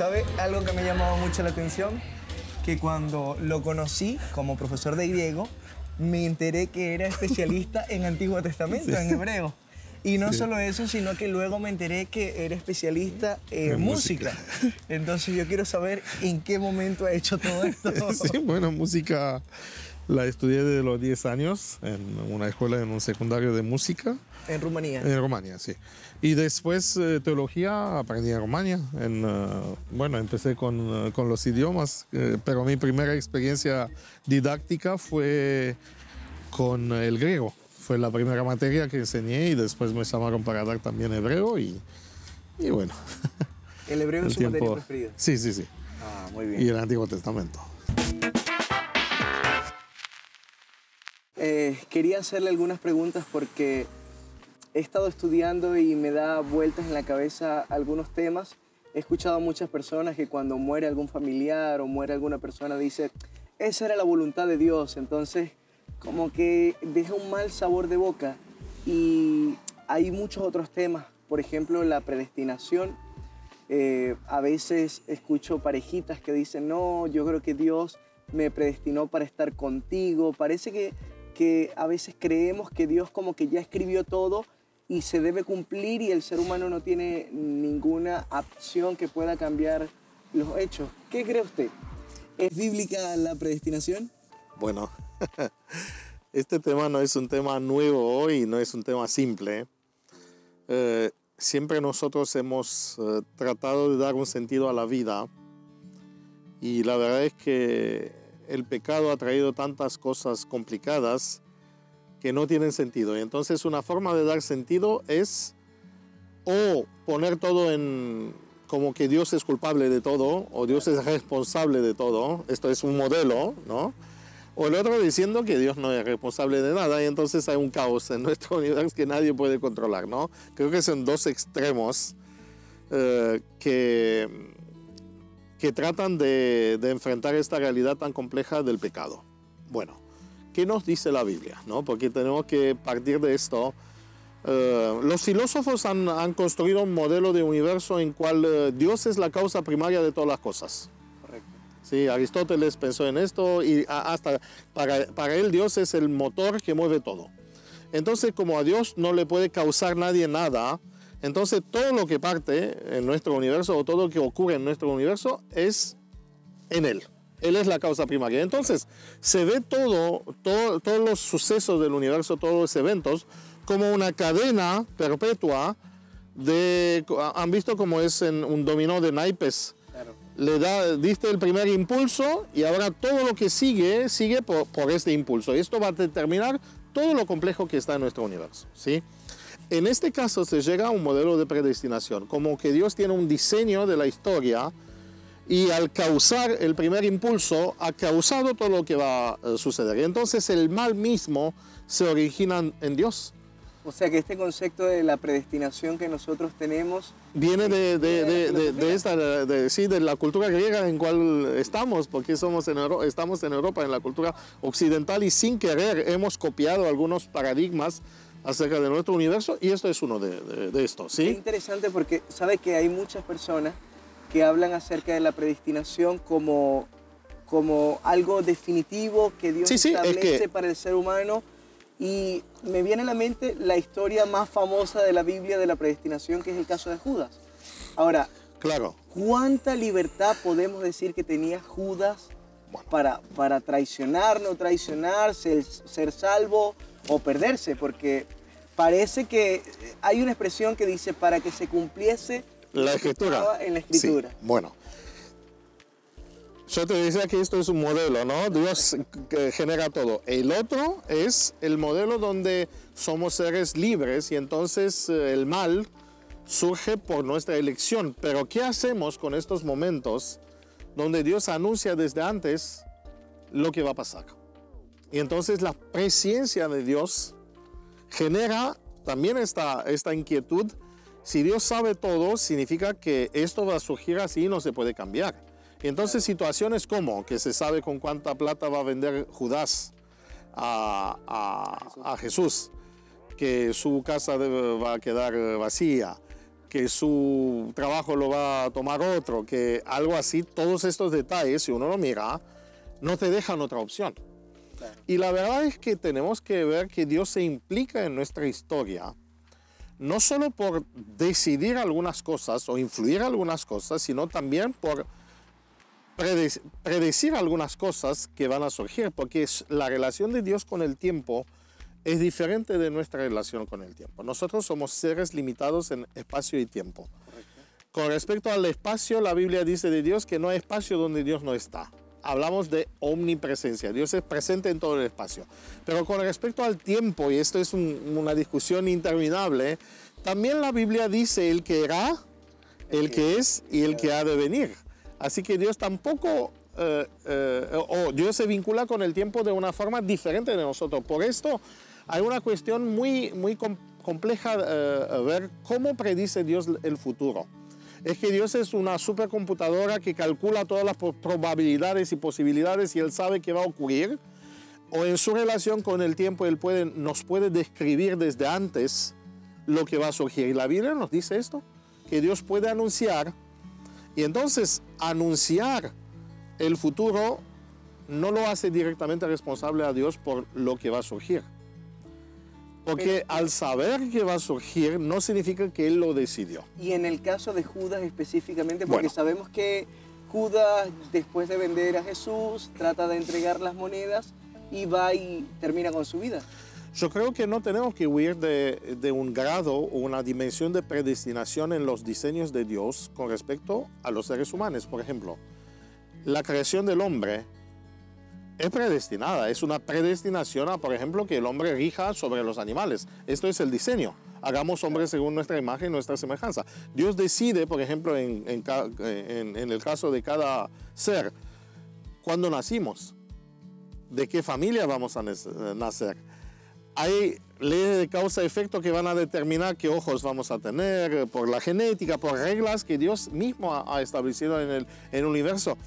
¿Sabe algo que me llamaba mucho la atención? Que cuando lo conocí como profesor de griego, me enteré que era especialista en Antiguo Testamento, en hebreo. Y no solo eso, sino que luego me enteré que era especialista en, En música. música. Entonces yo quiero saber en qué momento ha hecho todo esto. Sí, bueno, música la estudié desde los 10 años en una escuela, en un secundario de música En Rumanía. en Rumania, sí. Y después eh, teología aprendí en Rumania. En, eh, bueno, empecé con, eh, con los idiomas, eh, pero mi primera experiencia didáctica fue con el griego. Fue la primera materia que enseñé y después me llamaron para dar también hebreo y, y bueno. El hebreo es su materia preferida. Sí, sí, sí. Ah, muy bien. Y el Antiguo Testamento. Eh, quería hacerle algunas preguntas porque he estado estudiando y me da vueltas en la cabeza algunos temas. He escuchado a muchas personas que cuando muere algún familiar o muere alguna persona dice, esa era la voluntad de Dios. Entonces, como que deja un mal sabor de boca. Y hay muchos otros temas, por ejemplo, la predestinación. Eh, a veces escucho parejitas que dicen, no, yo creo que Dios me predestinó para estar contigo. Parece que, que a veces creemos que Dios como que ya escribió todo y se debe cumplir y el ser humano no tiene ninguna opción que pueda cambiar los hechos. ¿Qué cree usted? ¿Es bíblica la predestinación? Bueno, este tema no es un tema nuevo hoy, no es un tema simple. Eh, siempre nosotros hemos eh, tratado de dar un sentido a la vida y la verdad es que el pecado ha traído tantas cosas complicadas que no tienen sentido. Y entonces una forma de dar sentido es o poner todo en como que Dios es culpable de todo o Dios es responsable de todo. Esto es un modelo, ¿no? O el otro diciendo que Dios no es responsable de nada y entonces hay un caos en nuestro universo que nadie puede controlar, ¿no? Creo que son dos extremos eh, que, que tratan de, de enfrentar esta realidad tan compleja del pecado. Bueno, ¿qué nos dice la Biblia? ¿no? Porque tenemos que partir de esto. Eh, los filósofos han, han construido un modelo de universo en cual eh, Dios es la causa primaria de todas las cosas. Correcto. Sí, Aristóteles pensó en esto y hasta para, para él Dios es el motor que mueve todo. Entonces, como a Dios no le puede causar nadie nada, entonces todo lo que parte en nuestro universo o todo lo que ocurre en nuestro universo es en Él. Él es la causa primaria. Entonces, se ve todo, todo- todos los sucesos del universo, todos los eventos, como una cadena perpetua de... ¿Han visto cómo es en un dominó de naipes? Claro. le da, diste el primer impulso y ahora todo lo que sigue, sigue por, por este impulso. Y esto va a determinar todo lo complejo que está en nuestro universo. ¿sí? En este caso se llega a un modelo de predestinación, como que Dios tiene un diseño de la historia y al causar el primer impulso ha causado todo lo que va a eh, suceder. Y entonces el mal mismo se origina en Dios. O sea que este concepto de la predestinación que nosotros tenemos Viene de, de- de- de- esta, sí, de la cultura griega en cual estamos, porque somos en Euro- estamos en Europa, en la cultura occidental, y sin querer hemos copiado algunos paradigmas acerca de nuestro universo, y esto es uno de, de, de estos, Es ¿sí? interesante porque sabe que hay muchas personas que hablan acerca de la predestinación como, como algo definitivo que Dios Sí, sí, es establece que- para el ser humano. Y me viene a la mente la historia más famosa de la Biblia de la predestinación, que es el caso de Judas. Ahora, Claro. ¿cuánta libertad podemos decir que tenía Judas Bueno. para, para traicionar, no traicionar, ser, ser salvo o perderse? Porque parece que hay una expresión que dice para que se cumpliese La escritura. en la Sí, escritura. Bueno. Yo te decía que esto es un modelo, ¿no? Dios genera todo. El otro es el modelo donde somos seres libres y entonces eh, el mal surge por nuestra elección. Pero ¿qué hacemos con estos momentos donde Dios anuncia desde antes lo que va a pasar? Y entonces la presencia de Dios genera también esta, esta inquietud. Si Dios sabe todo, significa que esto va a surgir así y no se puede cambiar. Y entonces situaciones como que se sabe con cuánta plata va a vender Judas a, Jesús, que su casa debe- va a quedar vacía, que su trabajo lo va a tomar otro, que algo así, todos estos detalles, si uno lo mira, no te dejan otra opción. Y la verdad es que tenemos que ver que Dios se implica en nuestra historia, no solo por decidir algunas cosas o influir algunas cosas, sino también por predecir algunas cosas que van a surgir, porque la relación de Dios con el tiempo es diferente de nuestra relación con el tiempo. Nosotros somos seres limitados en espacio y tiempo. Con respecto al espacio, la Biblia dice de Dios que no hay espacio donde Dios no está. Hablamos de omnipresencia. Dios es presente en todo el espacio. Pero con respecto al tiempo, y esto es una discusión interminable, también la Biblia dice el que era, el que es y el que ha de venir. Así que Dios tampoco eh, eh, o Dios se vincula con el tiempo de una forma diferente de nosotros. Por esto hay una cuestión muy, muy compleja eh, ver cómo predice Dios el futuro. Es que Dios es una supercomputadora que calcula todas las probabilidades y posibilidades y Él sabe qué va a ocurrir. O en su relación con el tiempo Él puede, nos puede describir desde antes lo que va a surgir. Y la Biblia nos dice esto, que Dios puede anunciar. Y entonces anunciar el futuro no lo hace directamente responsable a Dios por lo que va a surgir. Porque al saber que va a surgir no significa que él lo decidió. Y en el caso de Judas específicamente, porque sabemos que Judas después de vender a Jesús trata de entregar las monedas y va y termina con su vida. Yo creo que no tenemos que huir de, de, un grado o una dimensión de predestinación en los diseños de Dios con respecto a los seres humanos. Por ejemplo, la creación del hombre es predestinada, es una predestinación a, por ejemplo, que el hombre rija sobre los animales. Esto es el diseño. Hagamos hombres según nuestra imagen y nuestra semejanza. Dios decide, por ejemplo, en, el caso de cada ser, cuándo nacimos, de qué familia vamos a nacer. Hay leyes de causa-efecto que van a determinar qué ojos vamos a tener, por la genética, por reglas que Dios mismo ha, establecido en el, en el universo.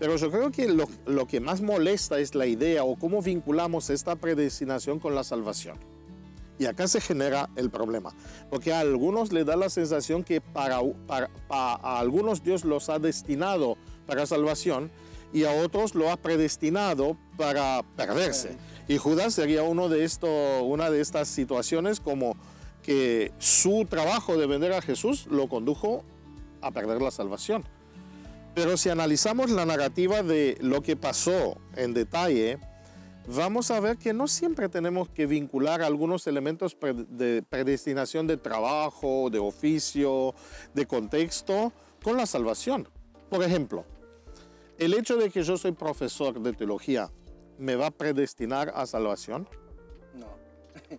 Pero yo creo que lo, que más molesta es la idea o cómo vinculamos esta predestinación con la salvación. Y acá se genera el problema, porque a algunos le da la sensación que para, para, a algunos Dios los ha destinado para salvación y a otros lo ha predestinado para perderse. Y Judas sería uno de esto, una de estas situaciones como que su trabajo de vender a Jesús lo condujo a perder la salvación. Pero si analizamos la narrativa de lo que pasó en detalle, vamos a ver que no siempre tenemos que vincular algunos elementos de predestinación de trabajo, de oficio, de contexto con la salvación. Por ejemplo, el hecho de que yo soy profesor de teología, ¿me va a predestinar a salvación?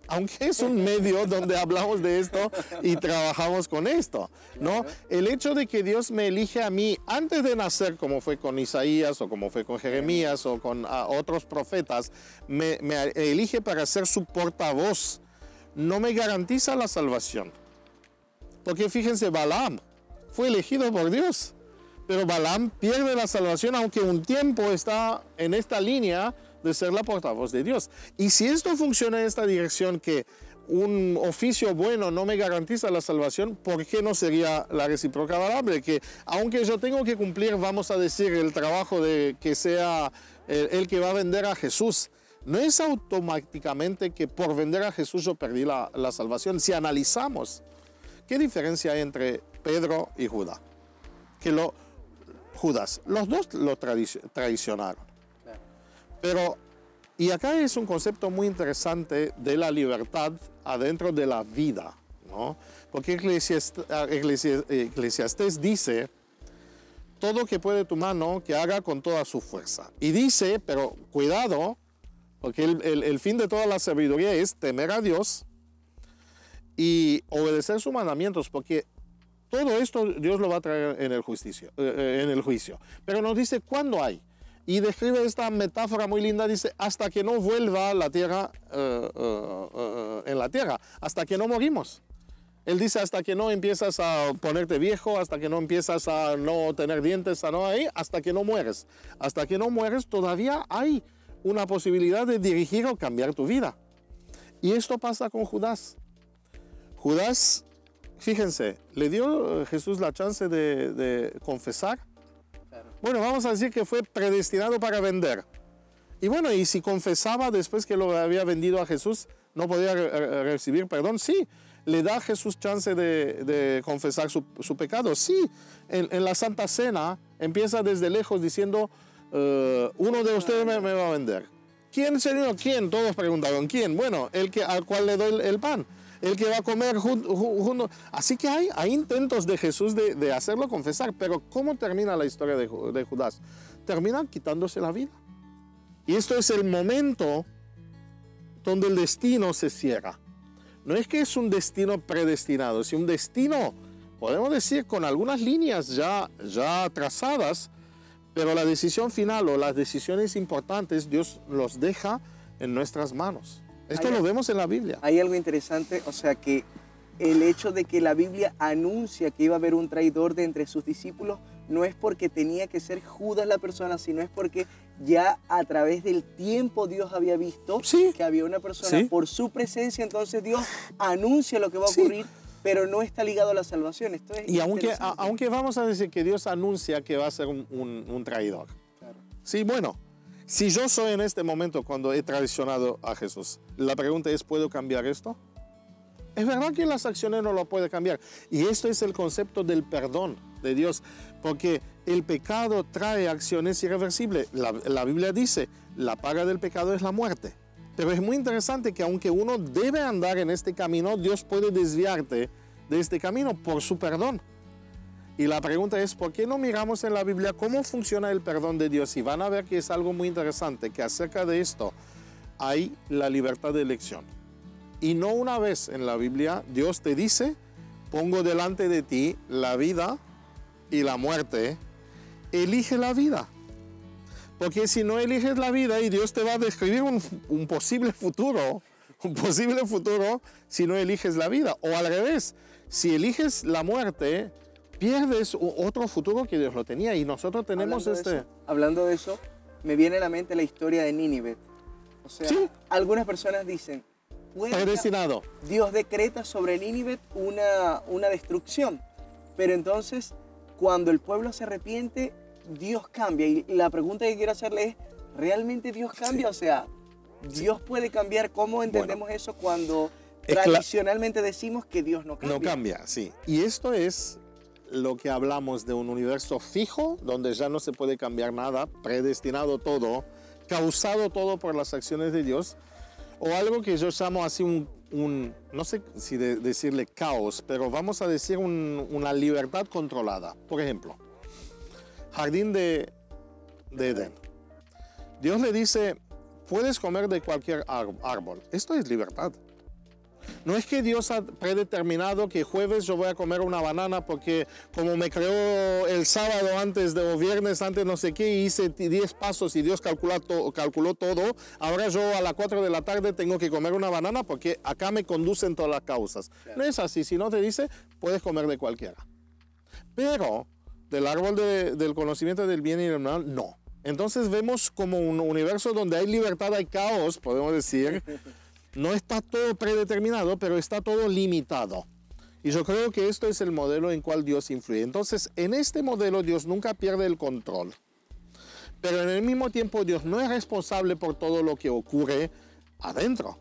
Aunque es un medio donde hablamos de esto y trabajamos con esto, ¿no? El hecho de que Dios me elige a mí antes de nacer, como fue con Isaías o como fue con Jeremías o con ah, otros profetas, me, elige para ser su portavoz, no me garantiza la salvación. Porque fíjense, Balaam fue elegido por Dios, pero Balaam pierde la salvación aunque un tiempo está en esta línea de ser la portavoz de Dios. Y si esto funciona en esta dirección, que un oficio bueno no me garantiza la salvación, ¿por qué no sería la recíproca valable? Que aunque yo tengo que cumplir, vamos a decir, el trabajo de que sea el, que va a vender a Jesús, no es automáticamente que por vender a Jesús yo perdí la, la salvación. Si analizamos, ¿qué diferencia hay entre Pedro y Judas? Que lo, Judas, los dos lo traicionaron. Pero, y acá es un concepto muy interesante de la libertad adentro de la vida, ¿no? Porque Eclesiastés dice, todo que puede tu mano, que haga con toda su fuerza. Y dice, pero cuidado, porque el, el, fin de toda la sabiduría es temer a Dios y obedecer sus mandamientos, porque todo esto Dios lo va a traer en el, justicio, eh, eh, en el juicio. Pero nos dice cuándo hay y describe esta metáfora muy linda, dice, hasta que no vuelva la tierra eh, eh, eh, en la tierra, hasta que no morimos. Él dice, hasta que no empiezas a ponerte viejo, hasta que no empiezas a no tener dientes, a no ahí, hasta que no mueres. Hasta que no mueres todavía hay una posibilidad de dirigir o cambiar tu vida. Y esto pasa con Judas. Judas Fíjense, ¿le dio Jesús la chance de, de confesar? Bueno, vamos a decir que fue predestinado para vender. Y bueno, y si confesaba después que lo había vendido a Jesús, no podía re- re- recibir perdón. Sí, le da a Jesús chance de, confesar su, pecado. Sí, en, la Santa Cena empieza desde lejos diciendo, eh, uno de ustedes me, me va a vender. ¿Quién, Señor? ¿Quién? Todos preguntaron, ¿quién? Bueno, el que, al cual le doy el pan. El que va a comer junto. Así que hay, hay intentos de Jesús de, de hacerlo confesar, pero ¿cómo termina la historia de, de Judas? Termina quitándose la vida. Y esto es el momento donde el destino se cierra. No es que es un destino predestinado, es un destino, podemos decir, con algunas líneas ya, ya trazadas, pero la decisión final o las decisiones importantes Dios los deja en nuestras manos. Esto Hay- lo vemos en la Biblia. Hay algo interesante, o sea que el hecho de que la Biblia anuncia que iba a haber un traidor de entre sus discípulos no es porque tenía que ser Judas la persona, sino es porque ya a través del tiempo Dios había visto Sí. que había una persona Sí. por su presencia, entonces Dios anuncia lo que va a Sí. ocurrir, pero no está ligado a la salvación. Esto es Y aunque, a- interesante. aunque vamos a decir que Dios anuncia que va a ser un, un- un traidor. Claro. Sí, bueno, si yo soy en este momento cuando he traicionado a Jesús, la pregunta es, ¿puedo cambiar esto? Es verdad que las acciones no lo puede cambiar. Y esto es el concepto del perdón de Dios, porque el pecado trae acciones irreversibles. La, la Biblia dice, la paga del pecado es la muerte. Pero es muy interesante que aunque uno debe andar en este camino, Dios puede desviarte de este camino por su perdón. Y la pregunta es, ¿por qué no miramos en la Biblia cómo funciona el perdón de Dios? Y van a ver que es algo muy interesante, que acerca de esto hay la libertad de elección. Y no una vez en la Biblia Dios te dice, pongo delante de ti la vida y la muerte, elige la vida. Porque si no eliges la vida y Dios te va a describir un, un posible futuro, un posible futuro si no eliges la vida. O al revés, si eliges la muerte, pierdes otro futuro que Dios lo tenía. Y nosotros tenemos hablando de este... eso, hablando de eso, me viene a la mente la historia de Nínive. O sea, Sí. algunas personas dicen, "Puede que Predestinado. Dios decreta sobre Nínive una, una destrucción. Pero entonces, cuando el pueblo se arrepiente, Dios cambia. Y la pregunta que quiero hacerle es, ¿realmente Dios cambia? O sea, ¿Dios puede cambiar? ¿Cómo entendemos eso cuando tradicionalmente decimos que Dios no cambia? No cambia, sí. Y esto es lo que hablamos de un universo fijo, donde ya no se puede cambiar nada, predestinado todo, causado todo por las acciones de Dios, o algo que yo llamo así un, no sé si de- decirle caos, pero vamos a decir un- una libertad controlada. Por ejemplo, jardín de, de Edén. Dios le dice, puedes comer de cualquier árbol. Esto es libertad. No es que Dios ha predeterminado que jueves yo voy a comer una banana porque como me creó el sábado antes de o viernes antes no sé qué hice 10 pasos y Dios calcula to- calculó todo, ahora yo a las 4 de la tarde tengo que comer una banana porque acá me conducen todas las causas. No es así, si no te dice, puedes comer de cualquiera. Pero del árbol de- del conocimiento del bien y del mal, no. Entonces vemos como un universo donde hay libertad, hay caos, podemos decir. No está todo predeterminado, pero está todo limitado. Y yo creo que esto es el modelo en cual Dios influye. Entonces, en este modelo Dios nunca pierde el control. Pero en el mismo tiempo Dios no es responsable por todo lo que ocurre adentro.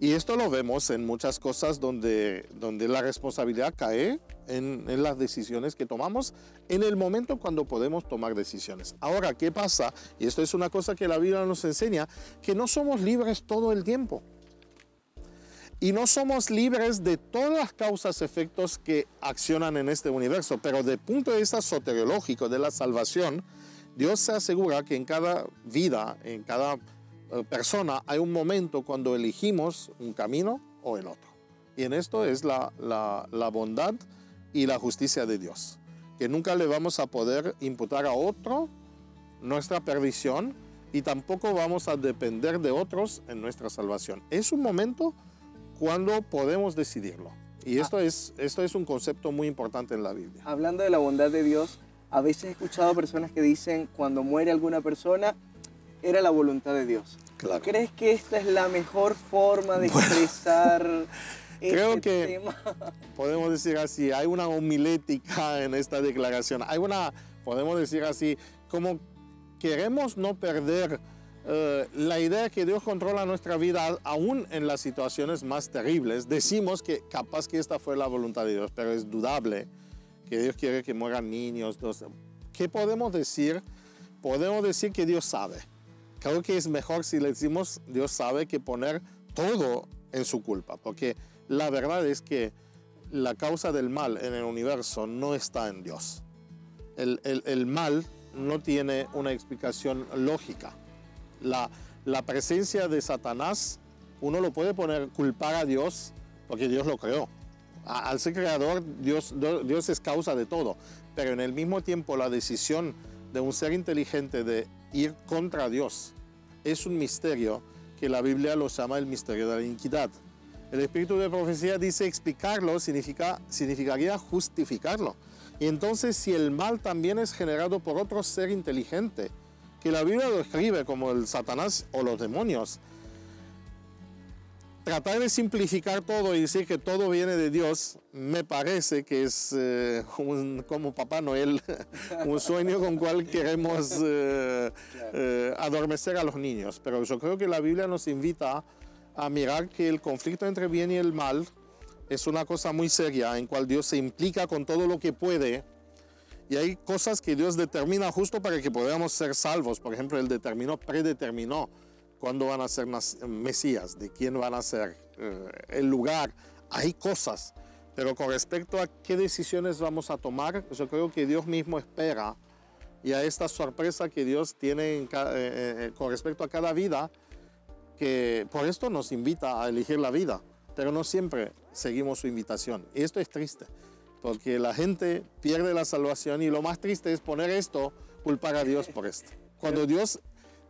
Y esto lo vemos en muchas cosas donde, donde la responsabilidad cae en, en las decisiones que tomamos en el momento cuando podemos tomar decisiones. Ahora, ¿qué pasa? Y esto es una cosa que la Biblia nos enseña, que no somos libres todo el tiempo. Y no somos libres de todas las causas, efectos que accionan en este universo, pero desde el punto de vista soteriológico de la salvación, Dios se asegura que en cada vida, en cada eh, persona, hay un momento cuando elegimos un camino o el otro. Y en esto es la, la- la bondad y la justicia de Dios, que nunca le vamos a poder imputar a otro nuestra perdición y tampoco vamos a depender de otros en nuestra salvación. Es un momento cuando podemos decidirlo. Y esto, es, esto es un concepto muy importante en la Biblia. Hablando de la bondad de Dios, a veces he escuchado personas que dicen, cuando muere alguna persona, era la voluntad de Dios. Claro. ¿Crees que esta es la mejor forma de expresar Creo este que tema. podemos decir así, hay una homilética en esta declaración. Hay una, podemos decir así, como queremos no perder eh, la idea que Dios controla nuestra vida aún en las situaciones más terribles. Decimos que capaz que esta fue la voluntad de Dios, pero es dudable que Dios quiere que mueran niños. ¿Qué podemos decir? Podemos decir que Dios sabe. Creo que es mejor si le decimos Dios sabe que poner todo en su culpa, porque la verdad es que la causa del mal en el universo no está en Dios. El mal no tiene una explicación lógica. La, la presencia de Satanás, uno lo puede poner culpar a Dios porque Dios lo creó. Al ser creador, Dios, Dios es causa de todo. Pero en el mismo tiempo, la decisión de un ser inteligente de ir contra Dios es un misterio que la Biblia lo llama el misterio de la iniquidad. El espíritu de profecía dice explicarlo significa, significaría justificarlo. Y entonces si el mal también es generado por otro ser inteligente, que la Biblia lo escribe como el Satanás o los demonios, tratar de simplificar todo y decir que todo viene de Dios, me parece que es eh, un- como Papá Noel, un sueño con cual queremos eh, eh, adormecer a los niños. Pero yo creo que la Biblia nos invita a mirar que el conflicto entre bien y el mal es una cosa muy seria en cual Dios se implica con todo lo que puede y hay cosas que Dios determina justo para que podamos ser salvos. Por ejemplo, Él determinó, predeterminó cuándo van a ser Mesías, de quién van a ser, eh, el lugar. Hay cosas, pero con respecto a qué decisiones vamos a tomar, yo creo que Dios mismo espera y a esta sorpresa que Dios tiene en ca- eh, eh, con respecto a cada vida, que por esto nos invita a elegir la vida, pero no siempre seguimos su invitación. Y esto es triste, porque la gente pierde la salvación y lo más triste es poner esto, culpar a Dios por esto. Cuando Dios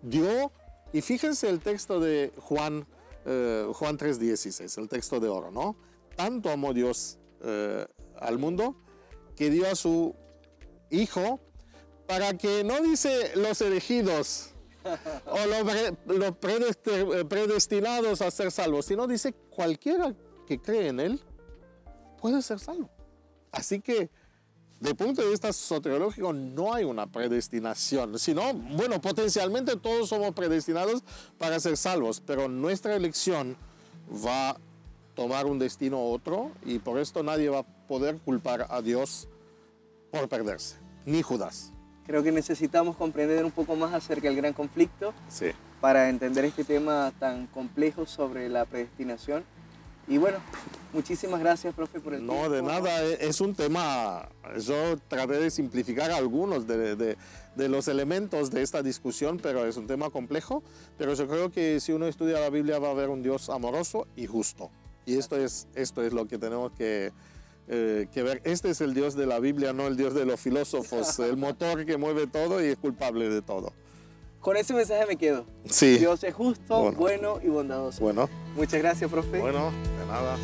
dio, y fíjense el texto de Juan, eh, Juan 3:16, el texto de oro, ¿no? Tanto amó Dios eh, al mundo que dio a su Hijo para que no dice los elegidos o los, los predeste- predestinados a ser salvos, sino dice cualquiera que cree en Él puede ser salvo. Así que, de punto de vista soteriológico, no hay una predestinación, sino, bueno, potencialmente todos somos predestinados para ser salvos, pero nuestra elección va a tomar un destino u otro y por esto nadie va a poder culpar a Dios por perderse, ni Judas. Creo que necesitamos comprender un poco más acerca del gran conflicto Sí. para entender este tema tan complejo sobre la predestinación. Y bueno, muchísimas gracias, profe, por el No, tiempo. de nada, e- es un tema, yo traté de simplificar algunos de, de- de los elementos de esta discusión, pero es un tema complejo, pero yo creo que si uno estudia la Biblia va a ver un Dios amoroso y justo. Y esto es, esto es lo que tenemos que, eh, que ver. Este es el Dios de la Biblia, no el Dios de los filósofos, el motor que mueve todo y es culpable de todo. Con ese mensaje me quedo. Sí. Dios es justo, Bueno. bueno y bondadoso. Bueno, Muchas gracias, profe. bueno, de nada.